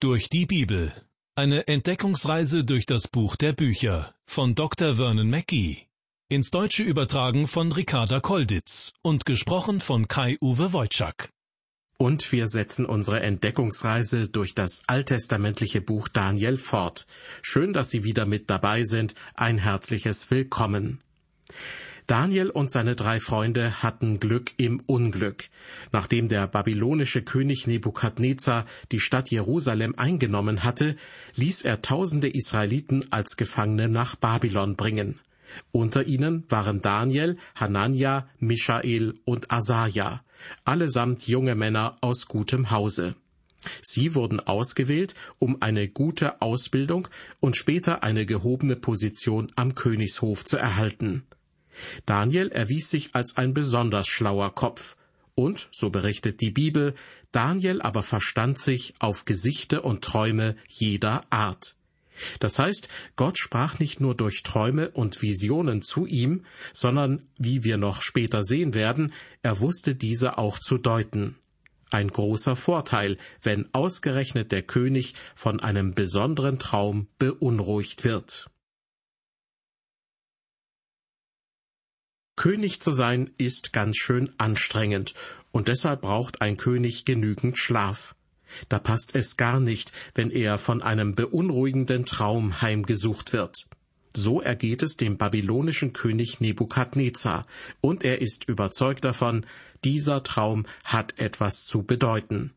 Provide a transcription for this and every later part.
Durch die Bibel. Eine Entdeckungsreise durch das Buch der Bücher von Dr. Vernon Mackey. Ins Deutsche übertragen von Ricarda Kolditz und gesprochen von Kai-Uwe Wojczak. Und wir setzen unsere Entdeckungsreise durch das alttestamentliche Buch Daniel fort. Schön, dass Sie wieder mit dabei sind. Ein herzliches Willkommen. Daniel und seine drei Freunde hatten Glück im Unglück. Nachdem der babylonische König Nebukadnezar die Stadt Jerusalem eingenommen hatte, ließ er tausende Israeliten als Gefangene nach Babylon bringen. Unter ihnen waren Daniel, Hanania, Michael und Asaja, allesamt junge Männer aus gutem Hause. Sie wurden ausgewählt, um eine gute Ausbildung und später eine gehobene Position am Königshof zu erhalten. Daniel erwies sich als ein besonders schlauer Kopf, und, so berichtet die Bibel, Daniel aber verstand sich auf Gesichte und Träume jeder Art. Das heißt, Gott sprach nicht nur durch Träume und Visionen zu ihm, sondern, wie wir noch später sehen werden, er wusste diese auch zu deuten. Ein großer Vorteil, wenn ausgerechnet der König von einem besonderen Traum beunruhigt wird. König zu sein ist ganz schön anstrengend, und deshalb braucht ein König genügend Schlaf. Da passt es gar nicht, wenn er von einem beunruhigenden Traum heimgesucht wird. So ergeht es dem babylonischen König Nebukadnezar, und er ist überzeugt davon, dieser Traum hat etwas zu bedeuten.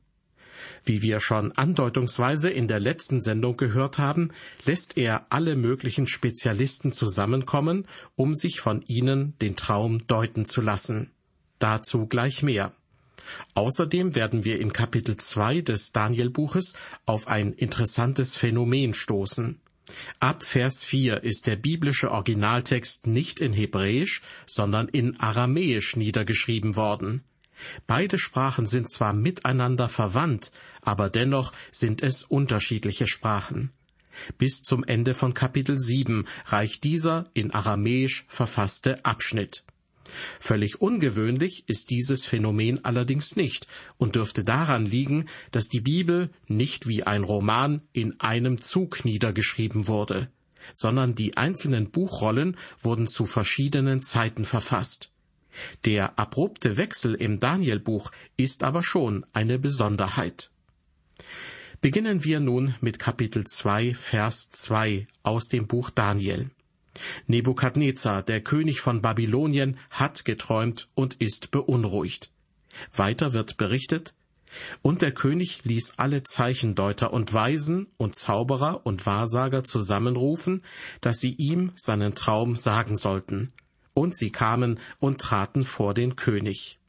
Wie wir schon andeutungsweise in der letzten Sendung gehört haben, lässt er alle möglichen Spezialisten zusammenkommen, um sich von ihnen den Traum deuten zu lassen. Dazu gleich mehr. Außerdem werden wir in Kapitel 2 des Danielbuches auf ein interessantes Phänomen stoßen. Ab Vers 4 ist der biblische Originaltext nicht in Hebräisch, sondern in Aramäisch niedergeschrieben worden. Beide Sprachen sind zwar miteinander verwandt, aber dennoch sind es unterschiedliche Sprachen. Bis zum Ende von Kapitel 7 reicht dieser in Aramäisch verfasste Abschnitt. Völlig ungewöhnlich ist dieses Phänomen allerdings nicht und dürfte daran liegen, dass die Bibel nicht wie ein Roman in einem Zug niedergeschrieben wurde, sondern die einzelnen Buchrollen wurden zu verschiedenen Zeiten verfasst. Der abrupte Wechsel im Danielbuch ist aber schon eine Besonderheit. Beginnen wir nun mit Kapitel 2, Vers 2 aus dem Buch Daniel. Nebukadnezar, der König von Babylonien, hat geträumt und ist beunruhigt. Weiter wird berichtet, und der König ließ alle Zeichendeuter und Weisen und Zauberer und Wahrsager zusammenrufen, dass sie ihm seinen Traum sagen sollten und sie kamen und traten vor den König.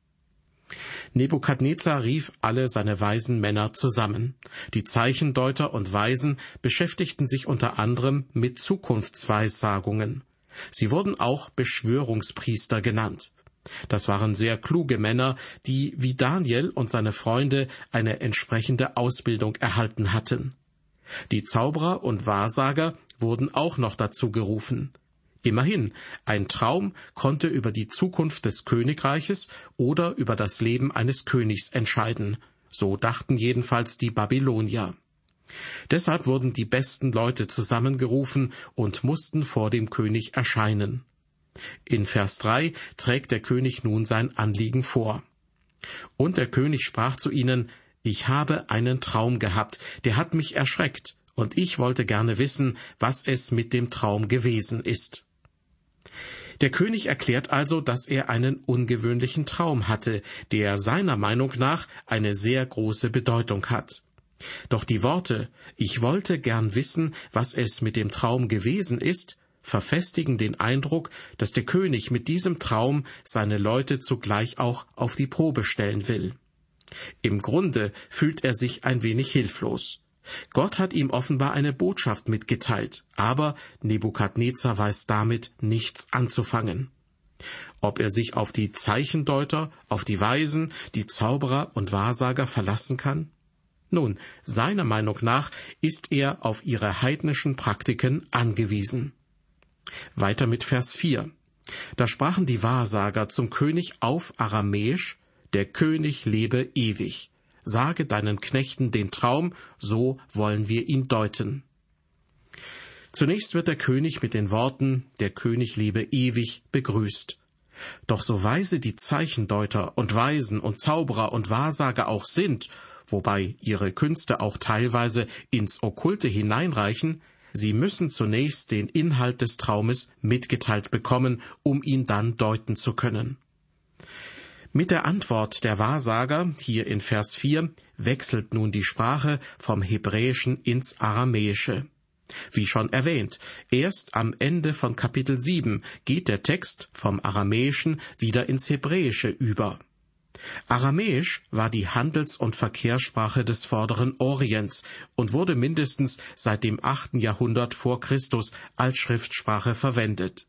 Nebukadnezar rief alle seine weisen Männer zusammen. Die Zeichendeuter und Weisen beschäftigten sich unter anderem mit Zukunftsweissagungen. Sie wurden auch Beschwörungspriester genannt. Das waren sehr kluge Männer, die wie Daniel und seine Freunde eine entsprechende Ausbildung erhalten hatten. Die Zauberer und Wahrsager wurden auch noch dazu gerufen. Immerhin, ein Traum konnte über die Zukunft des Königreiches oder über das Leben eines Königs entscheiden. So dachten jedenfalls die Babylonier. Deshalb wurden die besten Leute zusammengerufen und mussten vor dem König erscheinen. In Vers 3 trägt der König nun sein Anliegen vor. Und der König sprach zu ihnen, Ich habe einen Traum gehabt, der hat mich erschreckt, und ich wollte gerne wissen, was es mit dem Traum gewesen ist. Der König erklärt also, dass er einen ungewöhnlichen Traum hatte, der seiner Meinung nach eine sehr große Bedeutung hat. Doch die Worte Ich wollte gern wissen, was es mit dem Traum gewesen ist, verfestigen den Eindruck, dass der König mit diesem Traum seine Leute zugleich auch auf die Probe stellen will. Im Grunde fühlt er sich ein wenig hilflos. Gott hat ihm offenbar eine Botschaft mitgeteilt, aber Nebukadnezar weiß damit nichts anzufangen. Ob er sich auf die Zeichendeuter, auf die Weisen, die Zauberer und Wahrsager verlassen kann? Nun, seiner Meinung nach ist er auf ihre heidnischen Praktiken angewiesen. Weiter mit Vers 4. Da sprachen die Wahrsager zum König auf Aramäisch, der König lebe ewig. Sage deinen Knechten den Traum, so wollen wir ihn deuten. Zunächst wird der König mit den Worten Der König lebe ewig begrüßt. Doch so weise die Zeichendeuter und Weisen und Zauberer und Wahrsager auch sind, wobei ihre Künste auch teilweise ins Okkulte hineinreichen, sie müssen zunächst den Inhalt des Traumes mitgeteilt bekommen, um ihn dann deuten zu können. Mit der Antwort der Wahrsager, hier in Vers 4, wechselt nun die Sprache vom Hebräischen ins Aramäische. Wie schon erwähnt, erst am Ende von Kapitel 7 geht der Text vom Aramäischen wieder ins Hebräische über. Aramäisch war die Handels- und Verkehrssprache des vorderen Orients und wurde mindestens seit dem achten Jahrhundert vor Christus als Schriftsprache verwendet.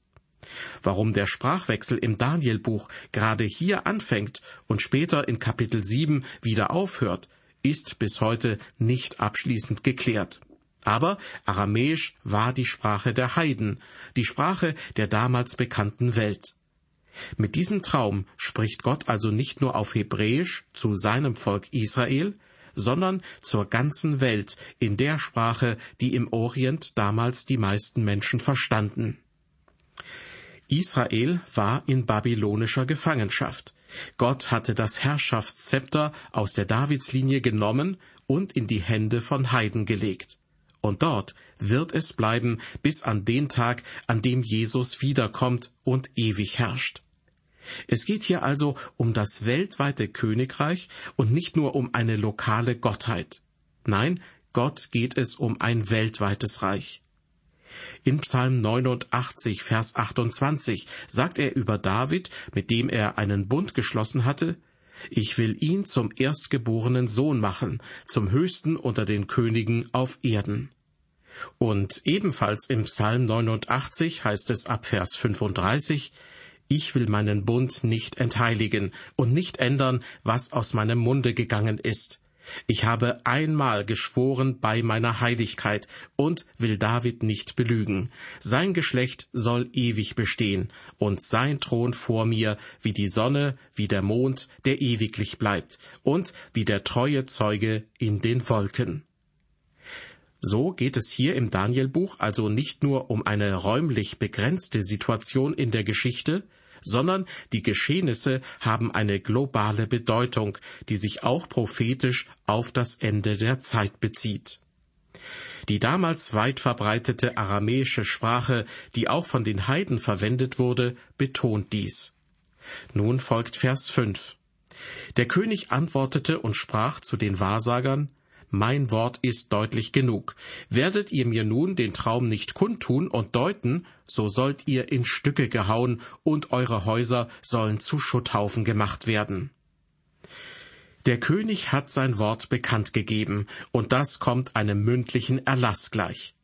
Warum der Sprachwechsel im Danielbuch gerade hier anfängt und später in Kapitel 7 wieder aufhört, ist bis heute nicht abschließend geklärt. Aber Aramäisch war die Sprache der Heiden, die Sprache der damals bekannten Welt. Mit diesem Traum spricht Gott also nicht nur auf Hebräisch zu seinem Volk Israel, sondern zur ganzen Welt in der Sprache, die im Orient damals die meisten Menschen verstanden. Israel war in babylonischer Gefangenschaft. Gott hatte das Herrschaftszepter aus der Davidslinie genommen und in die Hände von Heiden gelegt und dort wird es bleiben bis an den Tag, an dem Jesus wiederkommt und ewig herrscht. Es geht hier also um das weltweite Königreich und nicht nur um eine lokale Gottheit. Nein, Gott geht es um ein weltweites Reich. In Psalm 89, Vers 28 sagt er über David, mit dem er einen Bund geschlossen hatte, ich will ihn zum erstgeborenen Sohn machen, zum höchsten unter den Königen auf Erden. Und ebenfalls im Psalm 89 heißt es ab Vers 35, ich will meinen Bund nicht entheiligen und nicht ändern, was aus meinem Munde gegangen ist. Ich habe einmal geschworen bei meiner Heiligkeit und will David nicht belügen. Sein Geschlecht soll ewig bestehen und sein Thron vor mir wie die Sonne, wie der Mond, der ewiglich bleibt und wie der treue Zeuge in den Wolken. So geht es hier im Danielbuch also nicht nur um eine räumlich begrenzte Situation in der Geschichte, sondern die Geschehnisse haben eine globale Bedeutung, die sich auch prophetisch auf das Ende der Zeit bezieht. Die damals weit verbreitete aramäische Sprache, die auch von den Heiden verwendet wurde, betont dies. Nun folgt Vers 5. Der König antwortete und sprach zu den Wahrsagern, mein Wort ist deutlich genug. Werdet ihr mir nun den Traum nicht kundtun und deuten, so sollt ihr in Stücke gehauen und eure Häuser sollen zu Schutthaufen gemacht werden. Der König hat sein Wort bekannt gegeben, und das kommt einem mündlichen Erlass gleich.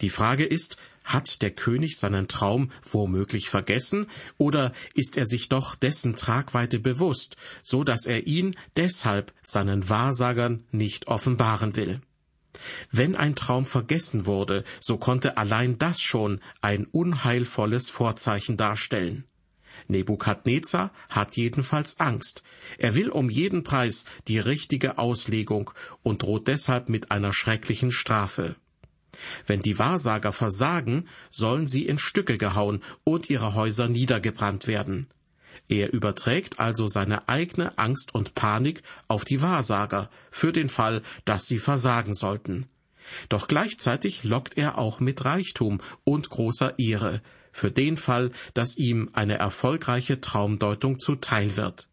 Die Frage ist, hat der König seinen Traum womöglich vergessen, oder ist er sich doch dessen Tragweite bewusst, so dass er ihn deshalb seinen Wahrsagern nicht offenbaren will? Wenn ein Traum vergessen wurde, so konnte allein das schon ein unheilvolles Vorzeichen darstellen. Nebukadnezar hat jedenfalls Angst. Er will um jeden Preis die richtige Auslegung und droht deshalb mit einer schrecklichen Strafe. Wenn die Wahrsager versagen, sollen sie in Stücke gehauen und ihre Häuser niedergebrannt werden. Er überträgt also seine eigene Angst und Panik auf die Wahrsager für den Fall, dass sie versagen sollten. Doch gleichzeitig lockt er auch mit Reichtum und großer Ehre, für den Fall, dass ihm eine erfolgreiche Traumdeutung zuteil wird.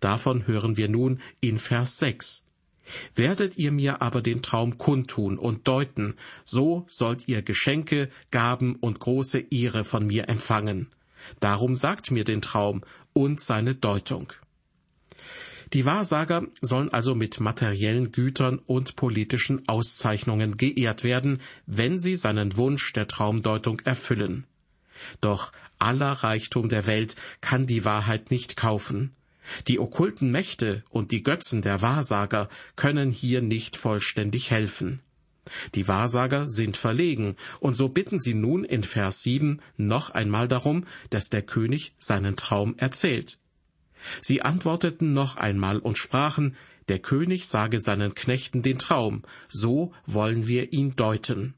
Davon hören wir nun in Vers 6. Werdet ihr mir aber den Traum kundtun und deuten, so sollt ihr Geschenke, Gaben und große Ehre von mir empfangen. Darum sagt mir den Traum und seine Deutung. Die Wahrsager sollen also mit materiellen Gütern und politischen Auszeichnungen geehrt werden, wenn sie seinen Wunsch der Traumdeutung erfüllen. Doch aller Reichtum der Welt kann die Wahrheit nicht kaufen. Die okkulten Mächte und die Götzen der Wahrsager können hier nicht vollständig helfen. Die Wahrsager sind verlegen, und so bitten sie nun in Vers 7 noch einmal darum, dass der König seinen Traum erzählt. Sie antworteten noch einmal und sprachen, der König sage seinen Knechten den Traum, so wollen wir ihn deuten.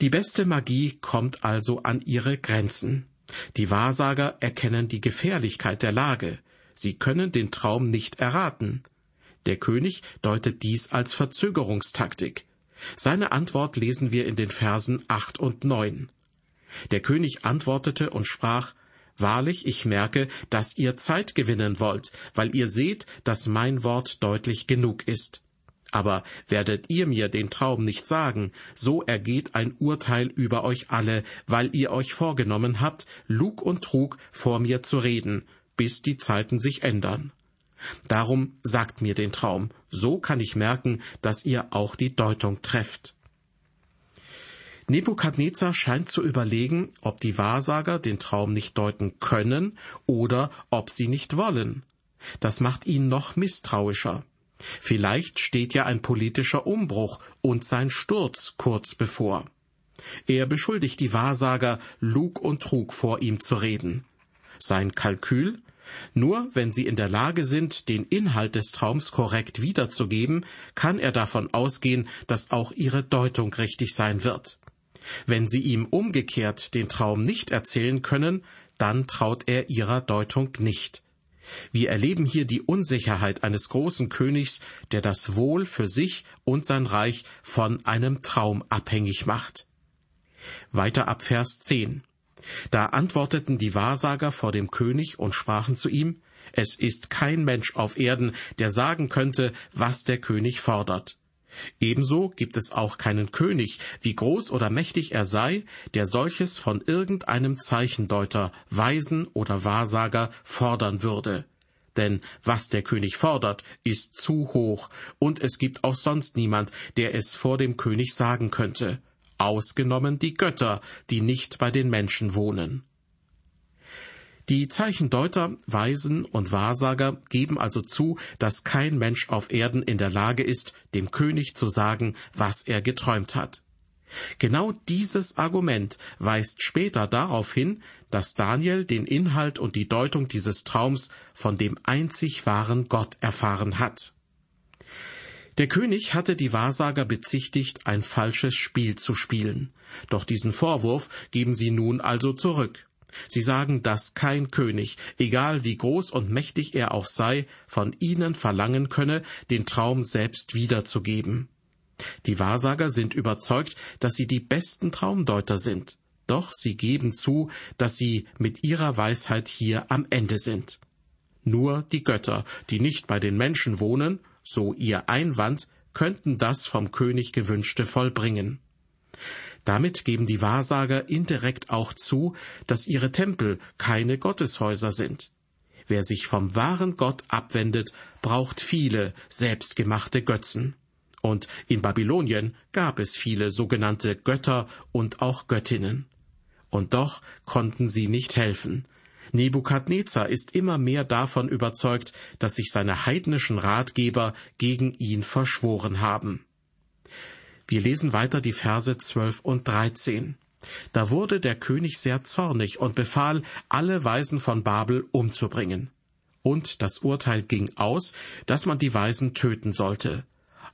Die beste Magie kommt also an ihre Grenzen. Die Wahrsager erkennen die Gefährlichkeit der Lage. Sie können den Traum nicht erraten. Der König deutet dies als Verzögerungstaktik. Seine Antwort lesen wir in den Versen acht und neun. Der König antwortete und sprach, Wahrlich, ich merke, dass ihr Zeit gewinnen wollt, weil ihr seht, dass mein Wort deutlich genug ist. Aber werdet ihr mir den Traum nicht sagen, so ergeht ein Urteil über euch alle, weil ihr euch vorgenommen habt, Lug und Trug vor mir zu reden, bis die Zeiten sich ändern. Darum sagt mir den Traum, so kann ich merken, dass ihr auch die Deutung trefft. Nebukadnezar scheint zu überlegen, ob die Wahrsager den Traum nicht deuten können oder ob sie nicht wollen. Das macht ihn noch misstrauischer. Vielleicht steht ja ein politischer Umbruch und sein Sturz kurz bevor. Er beschuldigt die Wahrsager, Lug und Trug vor ihm zu reden. Sein Kalkül? Nur wenn sie in der Lage sind, den Inhalt des Traums korrekt wiederzugeben, kann er davon ausgehen, dass auch ihre Deutung richtig sein wird. Wenn sie ihm umgekehrt den Traum nicht erzählen können, dann traut er ihrer Deutung nicht. Wir erleben hier die Unsicherheit eines großen Königs, der das Wohl für sich und sein Reich von einem Traum abhängig macht. Weiter ab Vers 10. Da antworteten die Wahrsager vor dem König und sprachen zu ihm, es ist kein Mensch auf Erden, der sagen könnte, was der König fordert. Ebenso gibt es auch keinen König, wie groß oder mächtig er sei, der solches von irgendeinem Zeichendeuter, Weisen oder Wahrsager fordern würde. Denn was der König fordert, ist zu hoch, und es gibt auch sonst niemand, der es vor dem König sagen könnte, ausgenommen die Götter, die nicht bei den Menschen wohnen. Die Zeichendeuter, Weisen und Wahrsager geben also zu, dass kein Mensch auf Erden in der Lage ist, dem König zu sagen, was er geträumt hat. Genau dieses Argument weist später darauf hin, dass Daniel den Inhalt und die Deutung dieses Traums von dem einzig wahren Gott erfahren hat. Der König hatte die Wahrsager bezichtigt, ein falsches Spiel zu spielen. Doch diesen Vorwurf geben sie nun also zurück. Sie sagen, dass kein König, egal wie groß und mächtig er auch sei, von ihnen verlangen könne, den Traum selbst wiederzugeben. Die Wahrsager sind überzeugt, dass sie die besten Traumdeuter sind, doch sie geben zu, dass sie mit ihrer Weisheit hier am Ende sind. Nur die Götter, die nicht bei den Menschen wohnen, so ihr Einwand, könnten das vom König gewünschte vollbringen. Damit geben die Wahrsager indirekt auch zu, dass ihre Tempel keine Gotteshäuser sind. Wer sich vom wahren Gott abwendet, braucht viele selbstgemachte Götzen. Und in Babylonien gab es viele sogenannte Götter und auch Göttinnen. Und doch konnten sie nicht helfen. Nebukadnezar ist immer mehr davon überzeugt, dass sich seine heidnischen Ratgeber gegen ihn verschworen haben. Wir lesen weiter die Verse 12 und 13. Da wurde der König sehr zornig und befahl, alle Weisen von Babel umzubringen. Und das Urteil ging aus, dass man die Weisen töten sollte.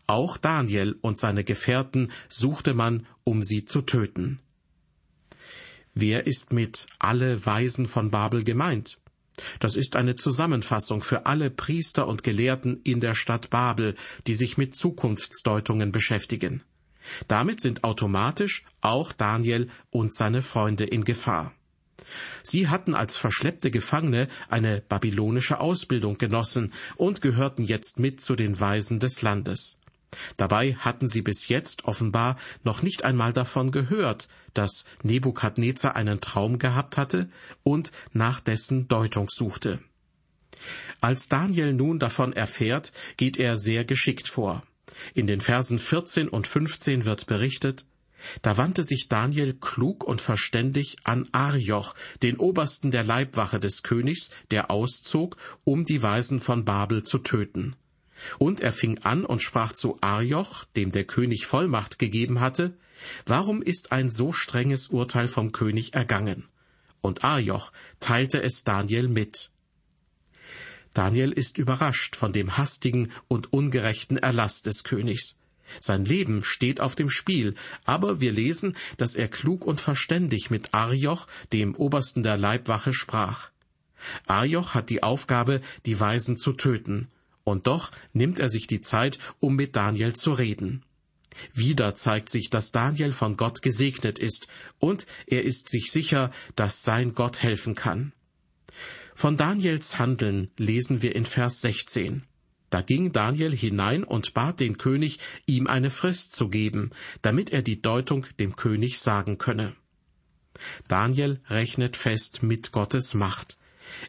Auch Daniel und seine Gefährten suchte man, um sie zu töten. Wer ist mit alle Weisen von Babel gemeint? Das ist eine Zusammenfassung für alle Priester und Gelehrten in der Stadt Babel, die sich mit Zukunftsdeutungen beschäftigen. Damit sind automatisch auch Daniel und seine Freunde in Gefahr. Sie hatten als verschleppte Gefangene eine babylonische Ausbildung genossen und gehörten jetzt mit zu den Weisen des Landes. Dabei hatten sie bis jetzt offenbar noch nicht einmal davon gehört, dass Nebukadnezar einen Traum gehabt hatte und nach dessen Deutung suchte. Als Daniel nun davon erfährt, geht er sehr geschickt vor. In den Versen 14 und 15 wird berichtet, da wandte sich Daniel klug und verständig an Arioch, den Obersten der Leibwache des Königs, der auszog, um die Weisen von Babel zu töten. Und er fing an und sprach zu Arioch, dem der König Vollmacht gegeben hatte, Warum ist ein so strenges Urteil vom König ergangen? Und Arioch teilte es Daniel mit. Daniel ist überrascht von dem hastigen und ungerechten Erlass des Königs. Sein Leben steht auf dem Spiel, aber wir lesen, dass er klug und verständig mit Arioch, dem Obersten der Leibwache, sprach. Arioch hat die Aufgabe, die Weisen zu töten, und doch nimmt er sich die Zeit, um mit Daniel zu reden. Wieder zeigt sich, dass Daniel von Gott gesegnet ist, und er ist sich sicher, dass sein Gott helfen kann. Von Daniels Handeln lesen wir in Vers 16. Da ging Daniel hinein und bat den König, ihm eine Frist zu geben, damit er die Deutung dem König sagen könne. Daniel rechnet fest mit Gottes Macht.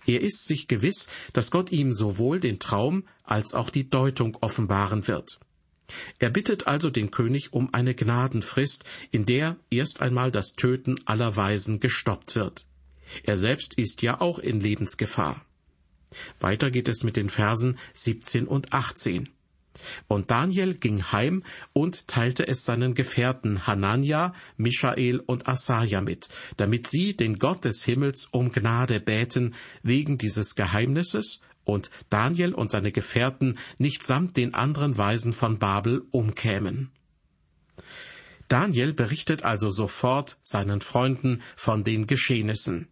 Er ist sich gewiss, dass Gott ihm sowohl den Traum als auch die Deutung offenbaren wird. Er bittet also den König um eine Gnadenfrist, in der erst einmal das Töten aller Weisen gestoppt wird. Er selbst ist ja auch in Lebensgefahr. Weiter geht es mit den Versen 17 und 18. Und Daniel ging heim und teilte es seinen Gefährten Hanania, Michael und Asaja mit, damit sie den Gott des Himmels um Gnade bäten wegen dieses Geheimnisses und Daniel und seine Gefährten nicht samt den anderen Weisen von Babel umkämen. Daniel berichtet also sofort seinen Freunden von den Geschehnissen.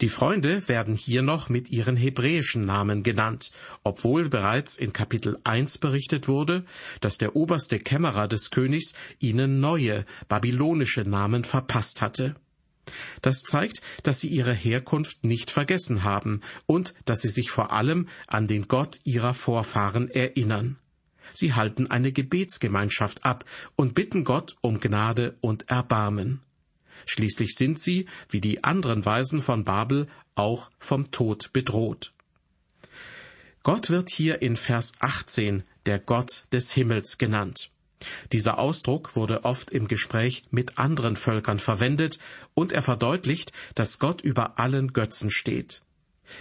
Die Freunde werden hier noch mit ihren hebräischen Namen genannt, obwohl bereits in Kapitel 1 berichtet wurde, dass der oberste Kämmerer des Königs ihnen neue babylonische Namen verpasst hatte. Das zeigt, dass sie ihre Herkunft nicht vergessen haben und dass sie sich vor allem an den Gott ihrer Vorfahren erinnern. Sie halten eine Gebetsgemeinschaft ab und bitten Gott um Gnade und Erbarmen. Schließlich sind sie, wie die anderen Weisen von Babel, auch vom Tod bedroht. Gott wird hier in Vers 18 der Gott des Himmels genannt. Dieser Ausdruck wurde oft im Gespräch mit anderen Völkern verwendet und er verdeutlicht, dass Gott über allen Götzen steht.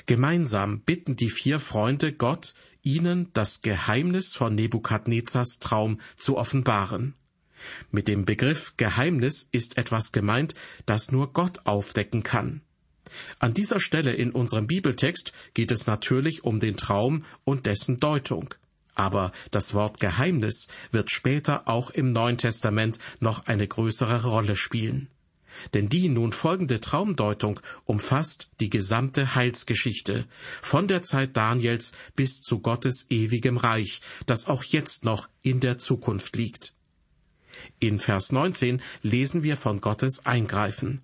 Gemeinsam bitten die vier Freunde Gott, ihnen das Geheimnis von Nebukadnezars Traum zu offenbaren. Mit dem Begriff Geheimnis ist etwas gemeint, das nur Gott aufdecken kann. An dieser Stelle in unserem Bibeltext geht es natürlich um den Traum und dessen Deutung. Aber das Wort Geheimnis wird später auch im Neuen Testament noch eine größere Rolle spielen. Denn die nun folgende Traumdeutung umfasst die gesamte Heilsgeschichte, von der Zeit Daniels bis zu Gottes ewigem Reich, das auch jetzt noch in der Zukunft liegt. In Vers 19 lesen wir von Gottes Eingreifen.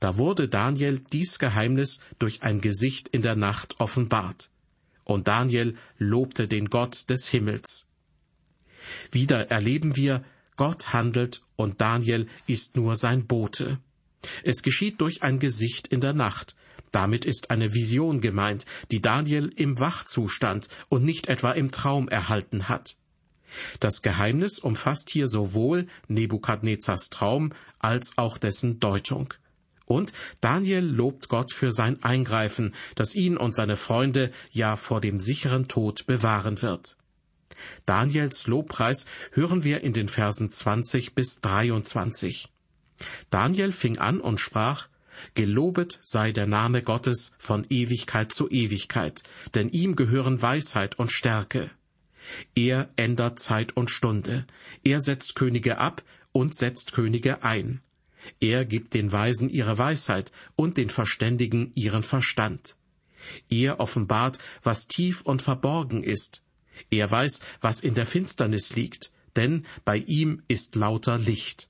Da wurde Daniel dies Geheimnis durch ein Gesicht in der Nacht offenbart. Und Daniel lobte den Gott des Himmels. Wieder erleben wir, Gott handelt und Daniel ist nur sein Bote. Es geschieht durch ein Gesicht in der Nacht. Damit ist eine Vision gemeint, die Daniel im Wachzustand und nicht etwa im Traum erhalten hat. Das Geheimnis umfasst hier sowohl Nebukadnezars Traum als auch dessen Deutung. Und Daniel lobt Gott für sein Eingreifen, das ihn und seine Freunde ja vor dem sicheren Tod bewahren wird. Daniels Lobpreis hören wir in den Versen 20 bis 23. Daniel fing an und sprach, Gelobet sei der Name Gottes von Ewigkeit zu Ewigkeit, denn ihm gehören Weisheit und Stärke. Er ändert Zeit und Stunde. Er setzt Könige ab und setzt Könige ein. Er gibt den Weisen ihre Weisheit und den Verständigen ihren Verstand. Er offenbart, was tief und verborgen ist. Er weiß, was in der Finsternis liegt, denn bei ihm ist lauter Licht.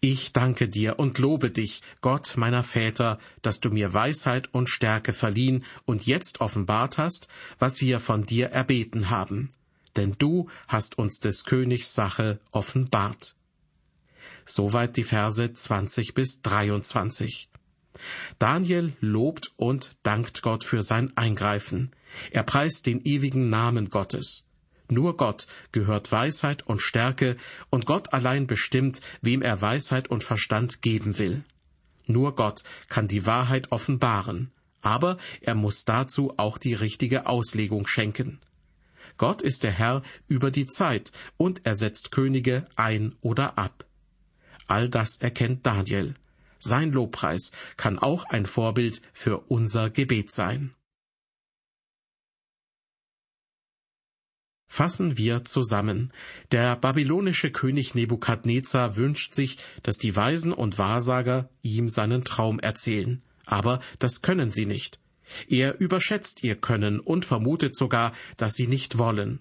Ich danke dir und lobe dich, Gott meiner Väter, dass du mir Weisheit und Stärke verliehen und jetzt offenbart hast, was wir von dir erbeten haben denn du hast uns des Königs Sache offenbart. Soweit die Verse 20 bis 23. Daniel lobt und dankt Gott für sein Eingreifen. Er preist den ewigen Namen Gottes. Nur Gott gehört Weisheit und Stärke, und Gott allein bestimmt, wem er Weisheit und Verstand geben will. Nur Gott kann die Wahrheit offenbaren, aber er muss dazu auch die richtige Auslegung schenken. Gott ist der Herr über die Zeit und er setzt Könige ein oder ab. All das erkennt Daniel. Sein Lobpreis kann auch ein Vorbild für unser Gebet sein. Fassen wir zusammen. Der babylonische König Nebukadnezar wünscht sich, dass die Weisen und Wahrsager ihm seinen Traum erzählen. Aber das können sie nicht. Er überschätzt ihr Können und vermutet sogar, dass sie nicht wollen.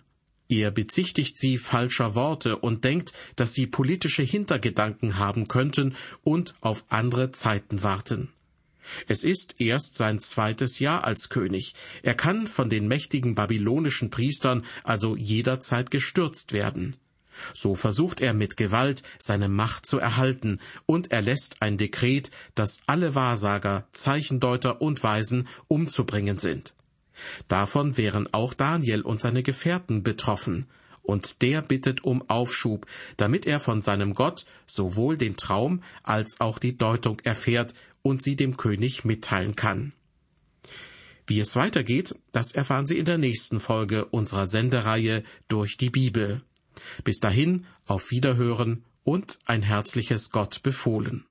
Er bezichtigt sie falscher Worte und denkt, dass sie politische Hintergedanken haben könnten und auf andere Zeiten warten. Es ist erst sein zweites Jahr als König. Er kann von den mächtigen babylonischen Priestern also jederzeit gestürzt werden. So versucht er mit Gewalt seine Macht zu erhalten, und er lässt ein Dekret, dass alle Wahrsager, Zeichendeuter und Weisen umzubringen sind. Davon wären auch Daniel und seine Gefährten betroffen, und der bittet um Aufschub, damit er von seinem Gott sowohl den Traum als auch die Deutung erfährt und sie dem König mitteilen kann. Wie es weitergeht, das erfahren Sie in der nächsten Folge unserer Sendereihe durch die Bibel. Bis dahin auf Wiederhören und ein herzliches Gott befohlen.